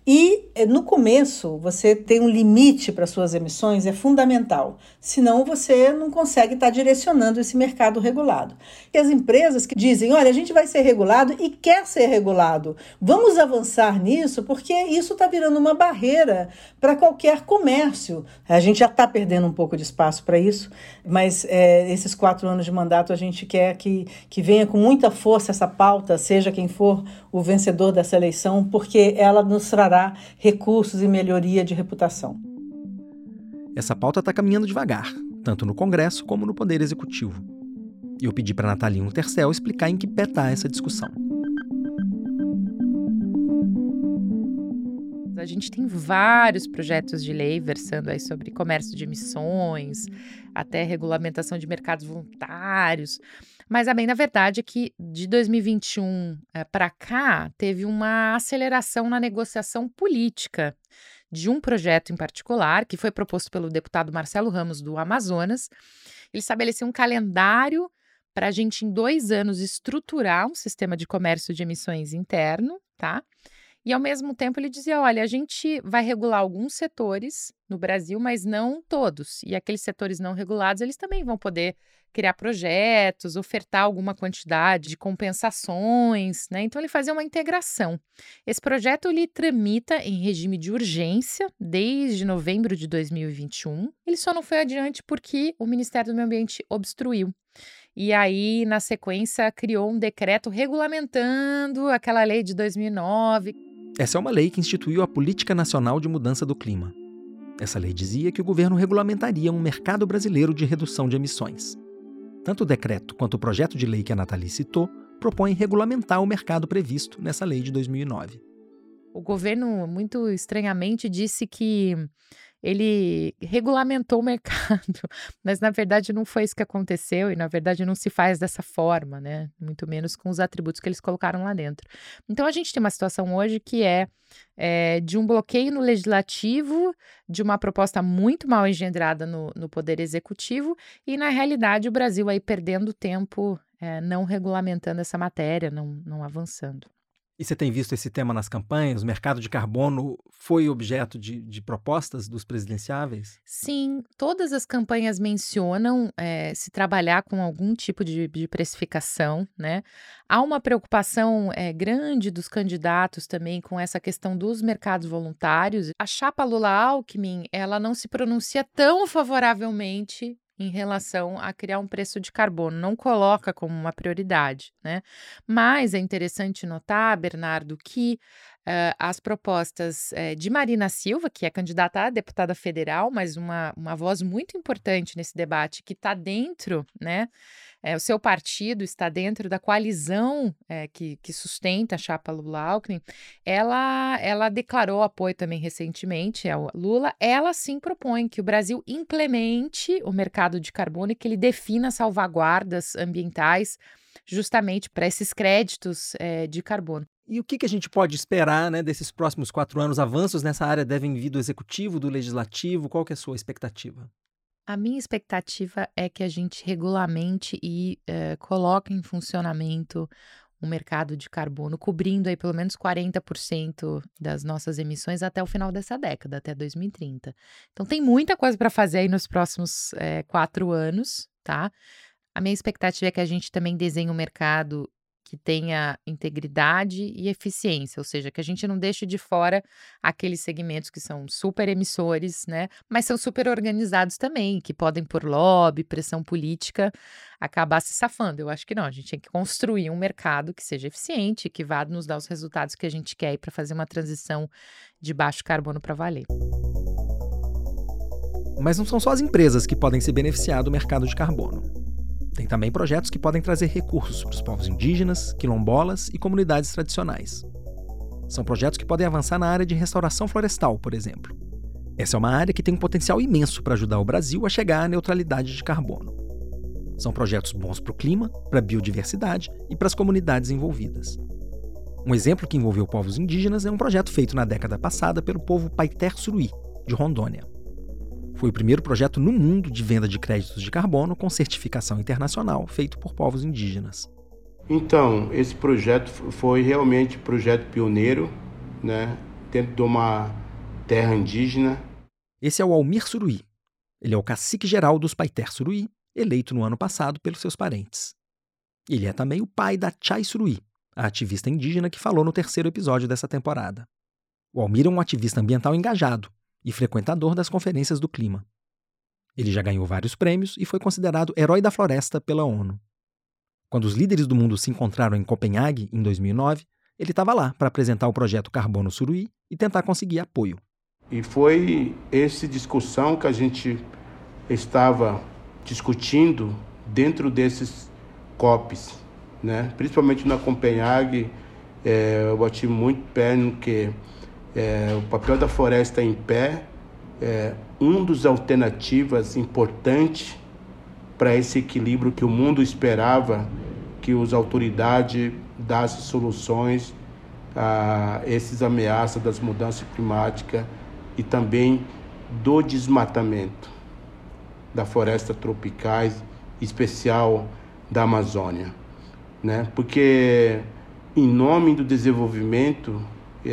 E eh, no começo, você tem um limite para suas emissões, é fundamental. Senão, você não consegue estar tá direcionando esse mercado regulado. E as empresas que dizem: olha, a gente vai ser regulado e quer ser regulado, vamos avançar nisso, porque isso está virando uma barreira para qualquer comércio. A gente já está perdendo um pouco de espaço para isso, mas é, esses quatro anos de mandato a gente quer que, que venha com muita força essa pauta, seja quem for o vencedor dessa eleição, porque ela nos trará trará recursos e melhoria de reputação. Essa pauta está caminhando devagar, tanto no Congresso como no Poder Executivo. E eu pedi para Natalino Tercel explicar em que pé está essa discussão. A gente tem vários projetos de lei versando aí sobre comércio de emissões, até regulamentação de mercados voluntários. Mas a bem, na verdade, é que de 2021 é, para cá teve uma aceleração na negociação política de um projeto em particular, que foi proposto pelo deputado Marcelo Ramos do Amazonas. Ele estabeleceu um calendário para a gente, em dois anos, estruturar um sistema de comércio de emissões interno, tá? E, ao mesmo tempo, ele dizia: olha, a gente vai regular alguns setores no Brasil, mas não todos. E aqueles setores não regulados, eles também vão poder criar projetos, ofertar alguma quantidade de compensações, né? Então ele fazia uma integração. Esse projeto ele tramita em regime de urgência desde novembro de 2021. Ele só não foi adiante porque o Ministério do Meio Ambiente obstruiu. E aí, na sequência, criou um decreto regulamentando aquela lei de 2009. Essa é uma lei que instituiu a Política Nacional de Mudança do Clima. Essa lei dizia que o governo regulamentaria um mercado brasileiro de redução de emissões. Tanto o decreto quanto o projeto de lei que a Nathalie citou propõem regulamentar o mercado previsto nessa lei de 2009. O governo, muito estranhamente, disse que ele regulamentou o mercado, [LAUGHS] mas na verdade não foi isso que aconteceu e na verdade não se faz dessa forma, né? Muito menos com os atributos que eles colocaram lá dentro. Então a gente tem uma situação hoje que é, é de um bloqueio no legislativo, de uma proposta muito mal engendrada no, no poder executivo e na realidade o Brasil aí perdendo tempo é, não regulamentando essa matéria, não, não avançando. E você tem visto esse tema nas campanhas? O mercado de carbono foi objeto de, de propostas dos presidenciáveis? Sim, todas as campanhas mencionam é, se trabalhar com algum tipo de, de precificação, né? Há uma preocupação é, grande dos candidatos também com essa questão dos mercados voluntários. A chapa Lula-Alckmin, ela não se pronuncia tão favoravelmente em relação a criar um preço de carbono, não coloca como uma prioridade, né? Mas é interessante notar, Bernardo, que uh, as propostas uh, de Marina Silva, que é candidata a deputada federal, mas uma, uma voz muito importante nesse debate, que está dentro, né? É, o seu partido está dentro da coalizão é, que, que, sustenta a chapa Lula-Alckmin, ela, ela declarou apoio também recentemente ao Lula. Ela sim propõe que o Brasil implemente o mercado de carbono e que ele defina salvaguardas ambientais justamente para esses créditos é, de carbono. E o que, que a gente pode esperar né, desses próximos quatro anos? Avanços nessa área devem vir do executivo, do legislativo? Qual que é a sua expectativa? A minha expectativa é que a gente regulamente e eh, coloque em funcionamento o mercado de carbono, cobrindo aí pelo menos 40% das nossas emissões até o final dessa década, até 2030. Então tem muita coisa para fazer aí nos próximos eh, quatro anos, tá? A minha expectativa é que a gente também desenhe um mercado que tenha integridade e eficiência, ou seja, que a gente não deixe de fora aqueles segmentos que são super emissores, né? Mas são super organizados também, que podem, por lobby, pressão política, acabar se safando. Eu acho que não, a gente tem que construir um mercado que seja eficiente, que vá nos dar os resultados que a gente quer para fazer uma transição de baixo carbono para valer. Mas não são só as empresas que podem se beneficiar do mercado de carbono. Tem também projetos que podem trazer recursos para os povos indígenas, quilombolas e comunidades tradicionais. São projetos que podem avançar na área de restauração florestal, por exemplo. Essa é uma área que tem um potencial imenso para ajudar o Brasil a chegar à neutralidade de carbono. São projetos bons para o clima, para a biodiversidade e para as comunidades envolvidas. Um exemplo que envolveu povos indígenas é um projeto feito na década passada pelo povo Paiter Suruí, de Rondônia. Foi o primeiro projeto no mundo de venda de créditos de carbono com certificação internacional, feito por povos indígenas. Então, esse projeto foi realmente um projeto pioneiro, né, dentro de uma terra indígena. Esse é o Almir Suruí. Ele é o cacique geral dos Paiter Suruí, eleito no ano passado pelos seus parentes. Ele é também o pai da Chai Suruí, a ativista indígena que falou no terceiro episódio dessa temporada. O Almir é um ativista ambiental engajado e frequentador das conferências do clima. Ele já ganhou vários prêmios e foi considerado herói da floresta pela ONU. Quando os líderes do mundo se encontraram em Copenhague, em 2009, ele estava lá para apresentar o projeto Carbono Suruí e tentar conseguir apoio. E foi essa discussão que a gente estava discutindo dentro desses COPs, né? principalmente na Copenhague. É, eu bati muito pé no que é, o papel da floresta em pé é um dos alternativas importantes para esse equilíbrio que o mundo esperava que as autoridades dessem soluções a esses ameaças das mudanças climáticas e também do desmatamento da floresta tropicais, especial da Amazônia, né? Porque em nome do desenvolvimento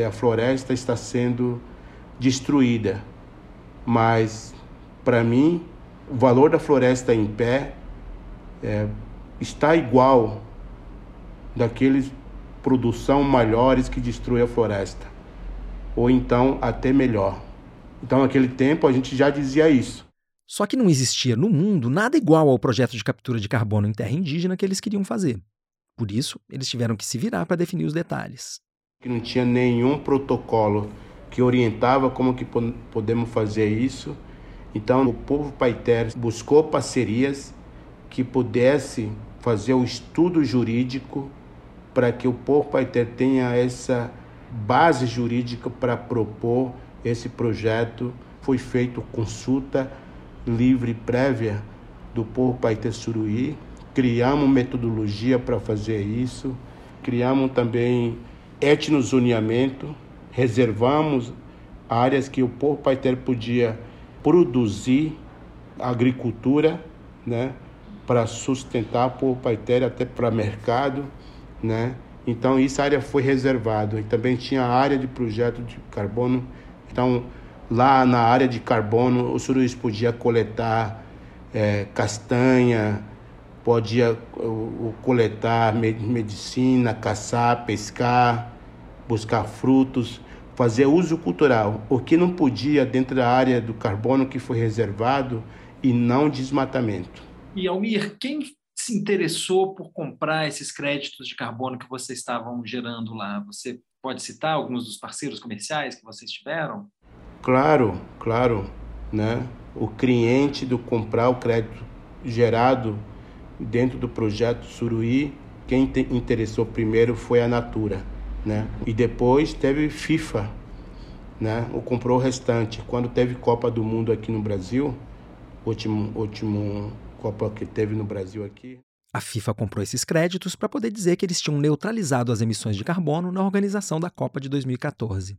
a floresta está sendo destruída. Mas, para mim, o valor da floresta em pé é, está igual daqueles produção maiores que destruem a floresta, ou então até melhor. Então, naquele tempo, a gente já dizia isso. Só que não existia no mundo nada igual ao projeto de captura de carbono em terra indígena que eles queriam fazer. Por isso, eles tiveram que se virar para definir os detalhes. Não tinha nenhum protocolo que orientava como que podemos fazer isso. Então, o povo paiter buscou parcerias que pudesse fazer o estudo jurídico para que o povo paiter tenha essa base jurídica para propor esse projeto. Foi feita consulta livre prévia do povo paiter suruí criamos metodologia para fazer isso, criamos também etnozoneamento, reservamos áreas que o povo paiter podia produzir agricultura, né, para sustentar o povo paiter até para mercado, né? Então essa área foi reservada e também tinha área de projeto de carbono. Então lá na área de carbono o Suruís podia coletar é, castanha, podia coletar medicina, caçar, pescar, buscar frutos, fazer uso cultural. O que não podia dentro da área do carbono que foi reservado e não desmatamento. E Almir, quem se interessou por comprar esses créditos de carbono que vocês estavam gerando lá? Você pode citar alguns dos parceiros comerciais que vocês tiveram? Claro, claro, né? O cliente do comprar o crédito gerado dentro do projeto Suruí, quem interessou primeiro foi a Natura, né? E depois teve FIFA, né? O comprou o restante. Quando teve Copa do Mundo aqui no Brasil, último último Copa que teve no Brasil aqui. A FIFA comprou esses créditos para poder dizer que eles tinham neutralizado as emissões de carbono na organização da Copa de 2014.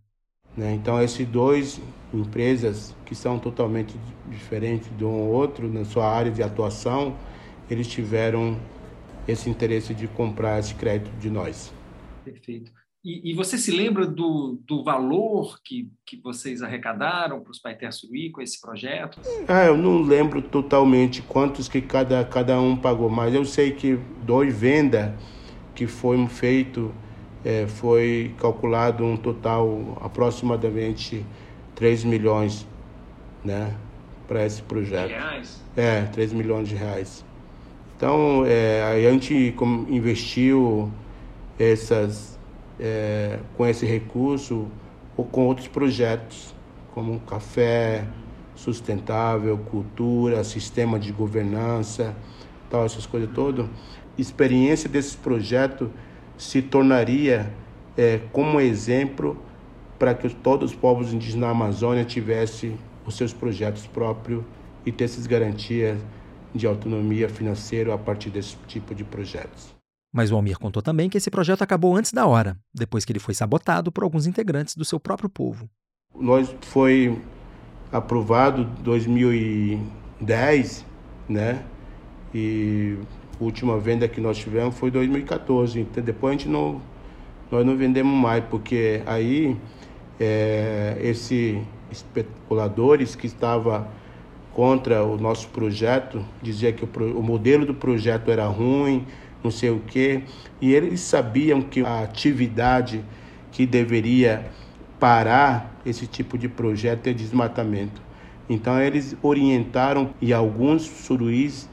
Né? Então, esses dois empresas que são totalmente diferentes de um ou outro na sua área de atuação, eles tiveram esse interesse de comprar esse crédito de nós. Perfeito. E, e você se lembra do, do valor que, que vocês arrecadaram para os Paiter Suruí com esse projeto? Ah, eu não lembro totalmente quantos que cada, cada um pagou, mas eu sei que dois venda que foi feito é, foi calculado um total aproximadamente 3 milhões né, para esse projeto. De reais? É, 3 milhões de reais. Então, é, a gente investiu essas, é, com esse recurso ou com outros projetos, como café sustentável, cultura, sistema de governança, tal, essas coisas todas. Experiência desse projeto se tornaria é, como exemplo para que todos os povos indígenas na Amazônia tivessem os seus projetos próprios e tivessem garantias de autonomia financeira a partir desse tipo de projetos. Mas o Almir contou também que esse projeto acabou antes da hora, depois que ele foi sabotado por alguns integrantes do seu próprio povo. Nós foi aprovado em 2010, né? E a última venda que nós tivemos foi em 2014. Então depois a gente não nós não vendemos mais porque aí é, esses especuladores que estavam contra o nosso projeto, dizia que o, o modelo do projeto era ruim, não sei o quê, e eles sabiam que a atividade que deveria parar esse tipo de projeto é desmatamento. Então eles orientaram e alguns suruís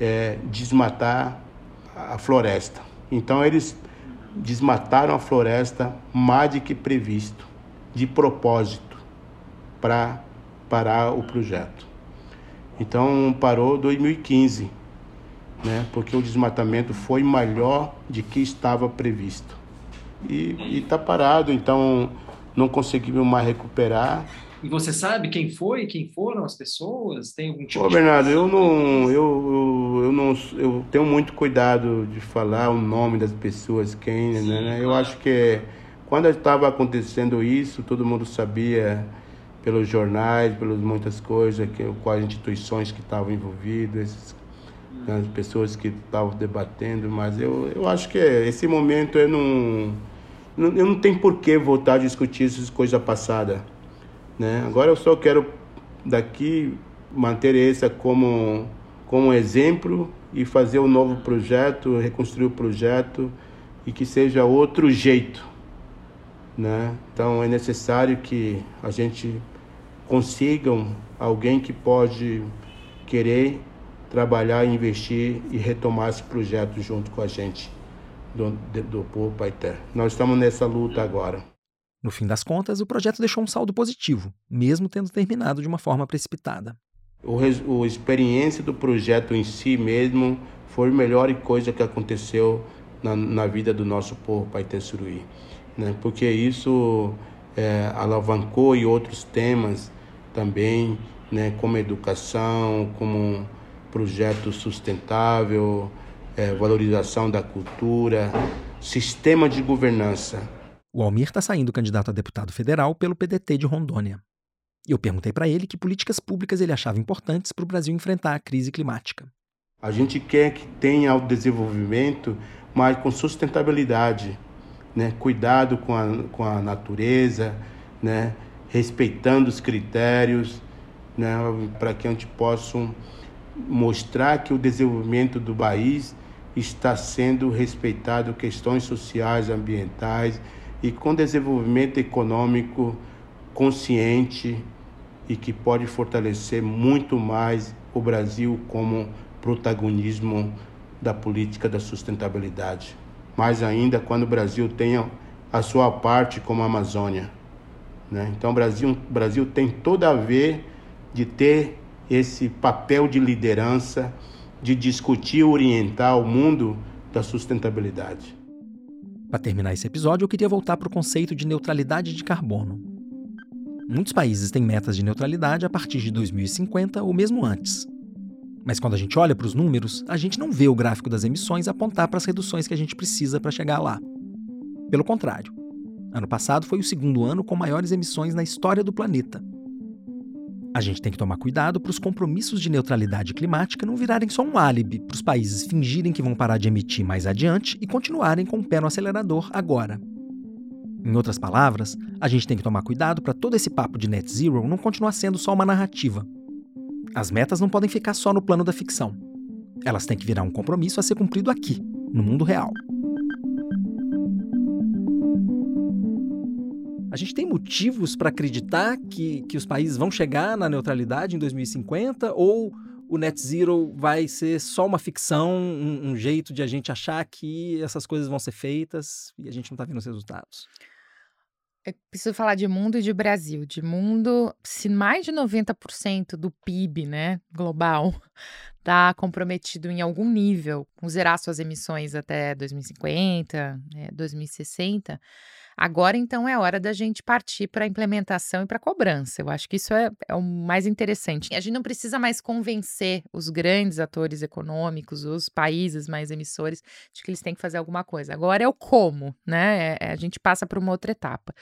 é, desmatar a floresta. Então eles desmataram a floresta mais do que previsto, de propósito, para parar o projeto. Então parou 2015, né? Porque o desmatamento foi maior de que estava previsto. E está parado, então não conseguimos mais recuperar. E você sabe quem foi, quem foram as pessoas? Tem algum tipo Ô, Bernardo, eu não, eu, eu, não, eu tenho muito cuidado de falar o nome das pessoas, quem, Sim, né? Eu acho que quando estava acontecendo isso, todo mundo sabia pelos jornais, pelas muitas coisas, que, quais instituições que estavam envolvidas, né, as pessoas que estavam debatendo, mas eu, eu acho que esse momento eu não, eu não tenho por que voltar a discutir essas coisas passadas. Né? Agora eu só quero daqui manter essa como, como exemplo e fazer um novo projeto, reconstruir o projeto e que seja outro jeito. Né? Então é necessário que a gente consiga alguém que pode querer trabalhar, investir e retomar esse projeto junto com a gente do, do povo Paité. Nós estamos nessa luta agora. No fim das contas, o projeto deixou um saldo positivo, mesmo tendo terminado de uma forma precipitada. O, a experiência do projeto em si mesmo foi a melhor coisa que aconteceu na, na vida do nosso povo Paité Suruí. Né? Porque isso é, alavancou e outros temas também, né? como educação, como projeto sustentável, é, valorização da cultura, sistema de governança. O Almir está saindo candidato a deputado federal pelo PDT de Rondônia. Eu perguntei para ele que políticas públicas ele achava importantes para o Brasil enfrentar a crise climática. A gente quer que tenha o desenvolvimento, mas com sustentabilidade, né? cuidado com a, com a natureza, né? respeitando os critérios, né? para que a gente possa mostrar que o desenvolvimento do país está sendo respeitado questões sociais, ambientais e com desenvolvimento econômico consciente e que pode fortalecer muito mais o Brasil como protagonismo da política da sustentabilidade. Mais ainda quando o Brasil tenha a sua parte como a Amazônia. Né? Então o Brasil, Brasil tem toda a ver de ter esse papel de liderança, de discutir e orientar o mundo da sustentabilidade. Para terminar esse episódio, eu queria voltar para o conceito de neutralidade de carbono. Muitos países têm metas de neutralidade a partir de 2050 ou mesmo antes. Mas quando a gente olha para os números, a gente não vê o gráfico das emissões apontar para as reduções que a gente precisa para chegar lá. Pelo contrário, ano passado foi o segundo ano com maiores emissões na história do planeta, a gente tem que tomar cuidado para os compromissos de neutralidade climática não virarem só um álibi para os países fingirem que vão parar de emitir mais adiante e continuarem com o pé no acelerador agora. Em outras palavras, a gente tem que tomar cuidado para todo esse papo de net zero não continuar sendo só uma narrativa. As metas não podem ficar só no plano da ficção. Elas têm que virar um compromisso a ser cumprido aqui, no mundo real. A gente tem motivos para acreditar que, que os países vão chegar na neutralidade em 2050 ou o net zero vai ser só uma ficção, um, um jeito de a gente achar que essas coisas vão ser feitas e a gente não está vendo os resultados? Eu preciso falar de mundo e de Brasil. De mundo, se mais de 90% do PIB né, global está [LAUGHS] comprometido em algum nível com zerar suas emissões até 2050, né, 2060, Agora, então, é hora da gente partir para a implementação e para a cobrança. Eu acho que isso é, é, o mais interessante. A gente não precisa mais convencer os grandes atores econômicos, os países mais emissores, de que eles têm que fazer alguma coisa. Agora é o como, né? É, é a gente passa para uma outra etapa.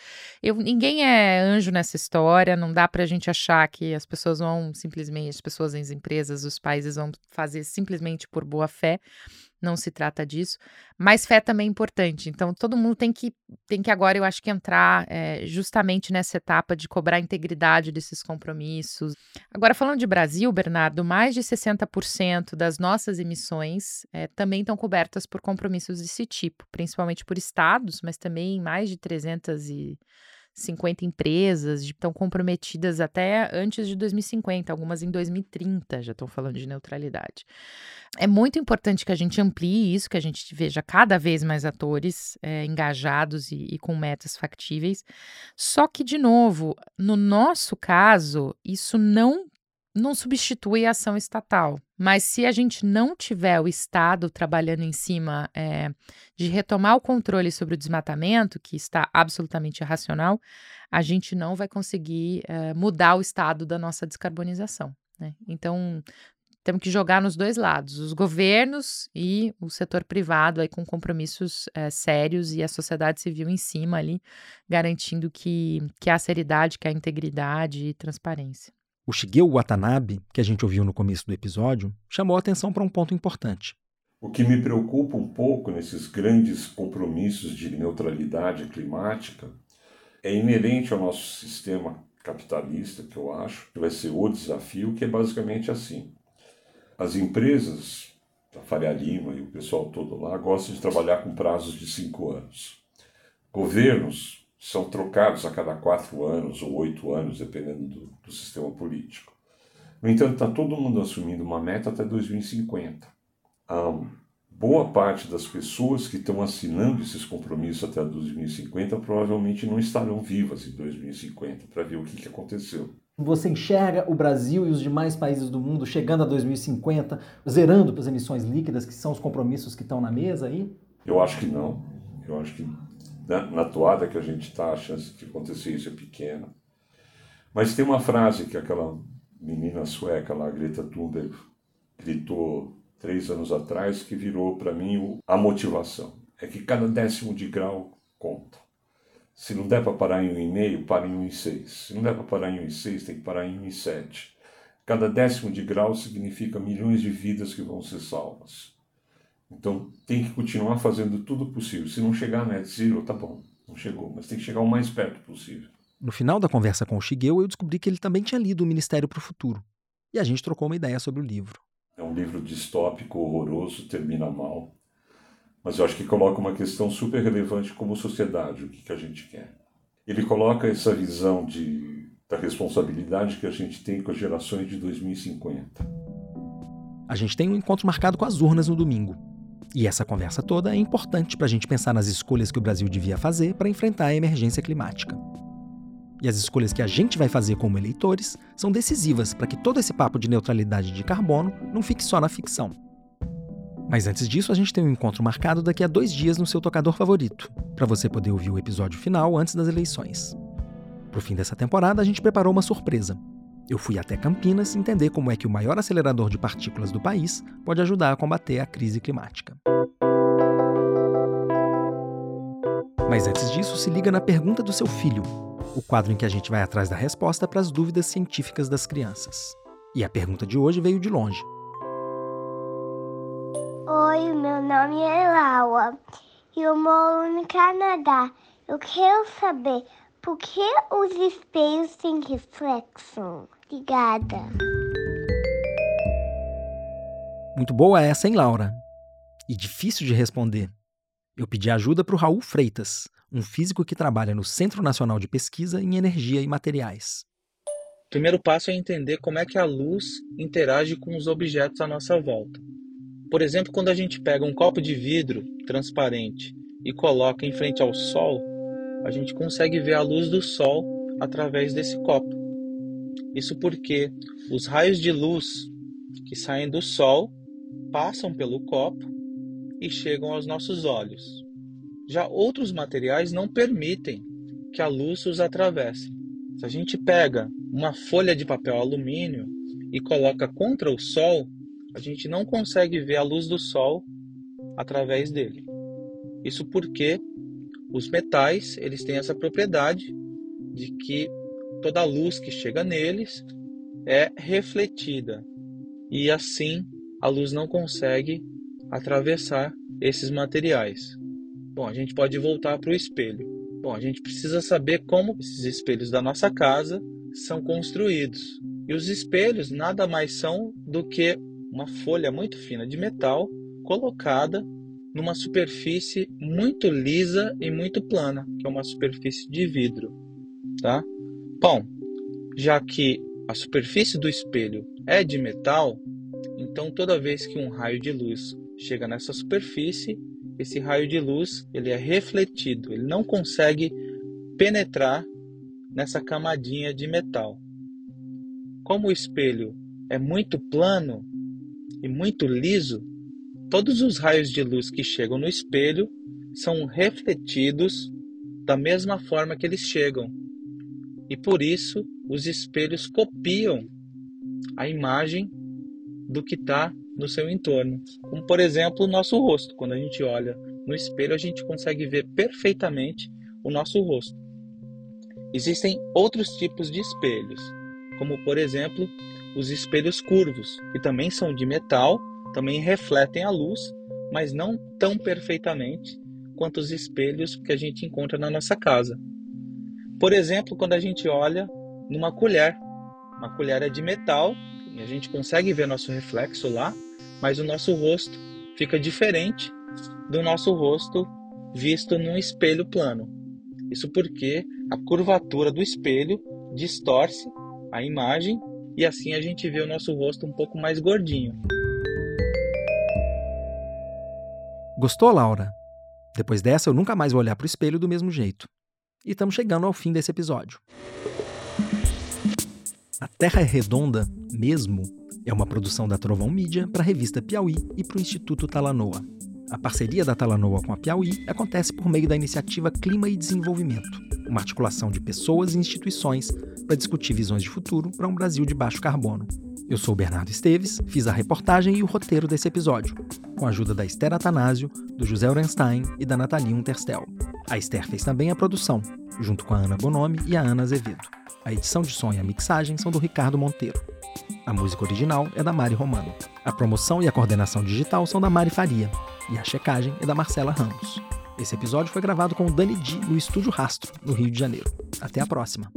Eu, ninguém é anjo nessa história, não dá para a gente achar que as pessoas vão simplesmente, as pessoas, as empresas, os países vão fazer simplesmente por boa fé não se trata disso. Mas fé também é importante. Então, todo mundo tem que, tem que agora, eu acho que entrar é, justamente nessa etapa de cobrar a integridade desses compromissos. Agora, falando de Brasil, Bernardo, mais de 60% das nossas emissões é, também estão cobertas por compromissos desse tipo, principalmente por estados, mas também mais de 300 e 50 empresas estão comprometidas até antes de 2050, algumas em 2030 já estão falando de neutralidade. É muito importante que a gente amplie isso, que a gente veja cada vez mais atores é, engajados e, e com metas factíveis. Só que, de novo, no nosso caso, isso não não substitui a ação estatal. Mas se a gente não tiver o Estado trabalhando em cima é, de retomar o controle sobre o desmatamento, que está absolutamente irracional, a gente não vai conseguir é, mudar o estado da nossa descarbonização. Né? Então, temos que jogar nos dois lados, os governos e o setor privado aí com compromissos é, sérios e a sociedade civil em cima ali, garantindo que, que há seriedade, que há integridade e transparência. O Shigeo Watanabe, que a gente ouviu no começo do episódio, chamou a atenção para um ponto importante. O que me preocupa um pouco nesses grandes compromissos de neutralidade climática é inerente ao nosso sistema capitalista, que eu acho que vai ser o desafio, que é basicamente assim. As empresas, a Faria Lima e o pessoal todo lá, gostam de trabalhar com prazos de cinco anos. Governos são trocados a cada quatro anos ou oito anos, dependendo do, do sistema político. No entanto, está todo mundo assumindo uma meta até 2050. Um, boa parte das pessoas que estão assinando esses compromissos até 2050 provavelmente não estarão vivas em 2050 para ver o que, que aconteceu. Você enxerga o Brasil e os demais países do mundo chegando a 2050, zerando as emissões líquidas, que são os compromissos que estão na mesa aí? Eu acho que não. Eu acho que na, na toada que a gente está, a chance de acontecer isso é pequena. Mas tem uma frase que aquela menina sueca lá, Greta Thunberg, gritou três anos atrás, que virou para mim a motivação. É que cada décimo de grau conta. Se não der para parar em 1,5, para em 1,6. Se não der para parar em 1,6, tem que parar em 1,7. Cada décimo de grau significa milhões de vidas que vão ser salvas. Então tem que continuar fazendo tudo possível. Se não chegar a net zero, tá bom, não chegou, mas tem que chegar o mais perto possível. No final da conversa com o Shigeu, eu descobri que ele também tinha lido O Ministério para o Futuro. E a gente trocou uma ideia sobre o livro. É um livro distópico, horroroso, termina mal. Mas eu acho que coloca uma questão super relevante como sociedade, o que, que a gente quer. Ele coloca essa visão de, da responsabilidade que a gente tem com as gerações de 2050. A gente tem um encontro marcado com as urnas no domingo. E essa conversa toda é importante para a gente pensar nas escolhas que o Brasil devia fazer para enfrentar a emergência climática. E as escolhas que a gente vai fazer como eleitores são decisivas para que todo esse papo de neutralidade de carbono não fique só na ficção. Mas antes disso, a gente tem um encontro marcado daqui a dois dias no seu tocador favorito, para você poder ouvir o episódio final antes das eleições. Pro fim dessa temporada, a gente preparou uma surpresa. Eu fui até Campinas entender como é que o maior acelerador de partículas do país pode ajudar a combater a crise climática. Mas antes disso, se liga na pergunta do seu filho, o quadro em que a gente vai atrás da resposta para as dúvidas científicas das crianças. E a pergunta de hoje veio de longe. Oi, meu nome é Laura e eu moro no Canadá. Eu quero saber por que os espelhos têm reflexo. Obrigada. Muito boa essa, hein, Laura? E difícil de responder. Eu pedi ajuda para o Raul Freitas, um físico que trabalha no Centro Nacional de Pesquisa em Energia e Materiais. O primeiro passo é entender como é que a luz interage com os objetos à nossa volta. Por exemplo, quando a gente pega um copo de vidro transparente e coloca em frente ao sol, a gente consegue ver a luz do sol através desse copo. Isso porque os raios de luz que saem do sol passam pelo copo e chegam aos nossos olhos. Já outros materiais não permitem que a luz os atravesse. Se a gente pega uma folha de papel alumínio e coloca contra o sol, a gente não consegue ver a luz do sol através dele. Isso porque os metais, eles têm essa propriedade de que toda a luz que chega neles é refletida. E assim, a luz não consegue atravessar esses materiais. Bom, a gente pode voltar para o espelho. Bom, a gente precisa saber como esses espelhos da nossa casa são construídos. E os espelhos nada mais são do que uma folha muito fina de metal colocada numa superfície muito lisa e muito plana, que é uma superfície de vidro, tá? Bom, já que a superfície do espelho é de metal, então toda vez que um raio de luz chega nessa superfície, esse raio de luz ele é refletido, ele não consegue penetrar nessa camadinha de metal. Como o espelho é muito plano e muito liso, todos os raios de luz que chegam no espelho são refletidos da mesma forma que eles chegam. E por isso os espelhos copiam a imagem do que está no seu entorno. Como, por exemplo, o nosso rosto. Quando a gente olha no espelho, a gente consegue ver perfeitamente o nosso rosto. Existem outros tipos de espelhos, como, por exemplo, os espelhos curvos, que também são de metal, também refletem a luz, mas não tão perfeitamente quanto os espelhos que a gente encontra na nossa casa. Por exemplo, quando a gente olha numa colher. Uma colher é de metal e a gente consegue ver nosso reflexo lá, mas o nosso rosto fica diferente do nosso rosto visto num espelho plano. Isso porque a curvatura do espelho distorce a imagem e assim a gente vê o nosso rosto um pouco mais gordinho. Gostou, Laura? Depois dessa, eu nunca mais vou olhar para o espelho do mesmo jeito. E estamos chegando ao fim desse episódio. A Terra é Redonda, mesmo, é uma produção da Trovão Mídia para a revista Piauí e para o Instituto Talanoa. A parceria da Talanoa com a Piauí acontece por meio da iniciativa Clima e Desenvolvimento, uma articulação de pessoas e instituições para discutir visões de futuro para um Brasil de baixo carbono. Eu sou o Bernardo Esteves, fiz a reportagem e o roteiro desse episódio, com a ajuda da Esther Atanásio, do José Orenstein e da Nathalie Unterstel. A Esther fez também a produção, junto com a Ana Bonomi e a Ana Azevedo. A edição de som e a mixagem são do Ricardo Monteiro. A música original é da Mari Romano. A promoção e a coordenação digital são da Mari Faria. E a checagem é da Marcela Ramos. Esse episódio foi gravado com o Dani Di no Estúdio Rastro, no Rio de Janeiro. Até a próxima!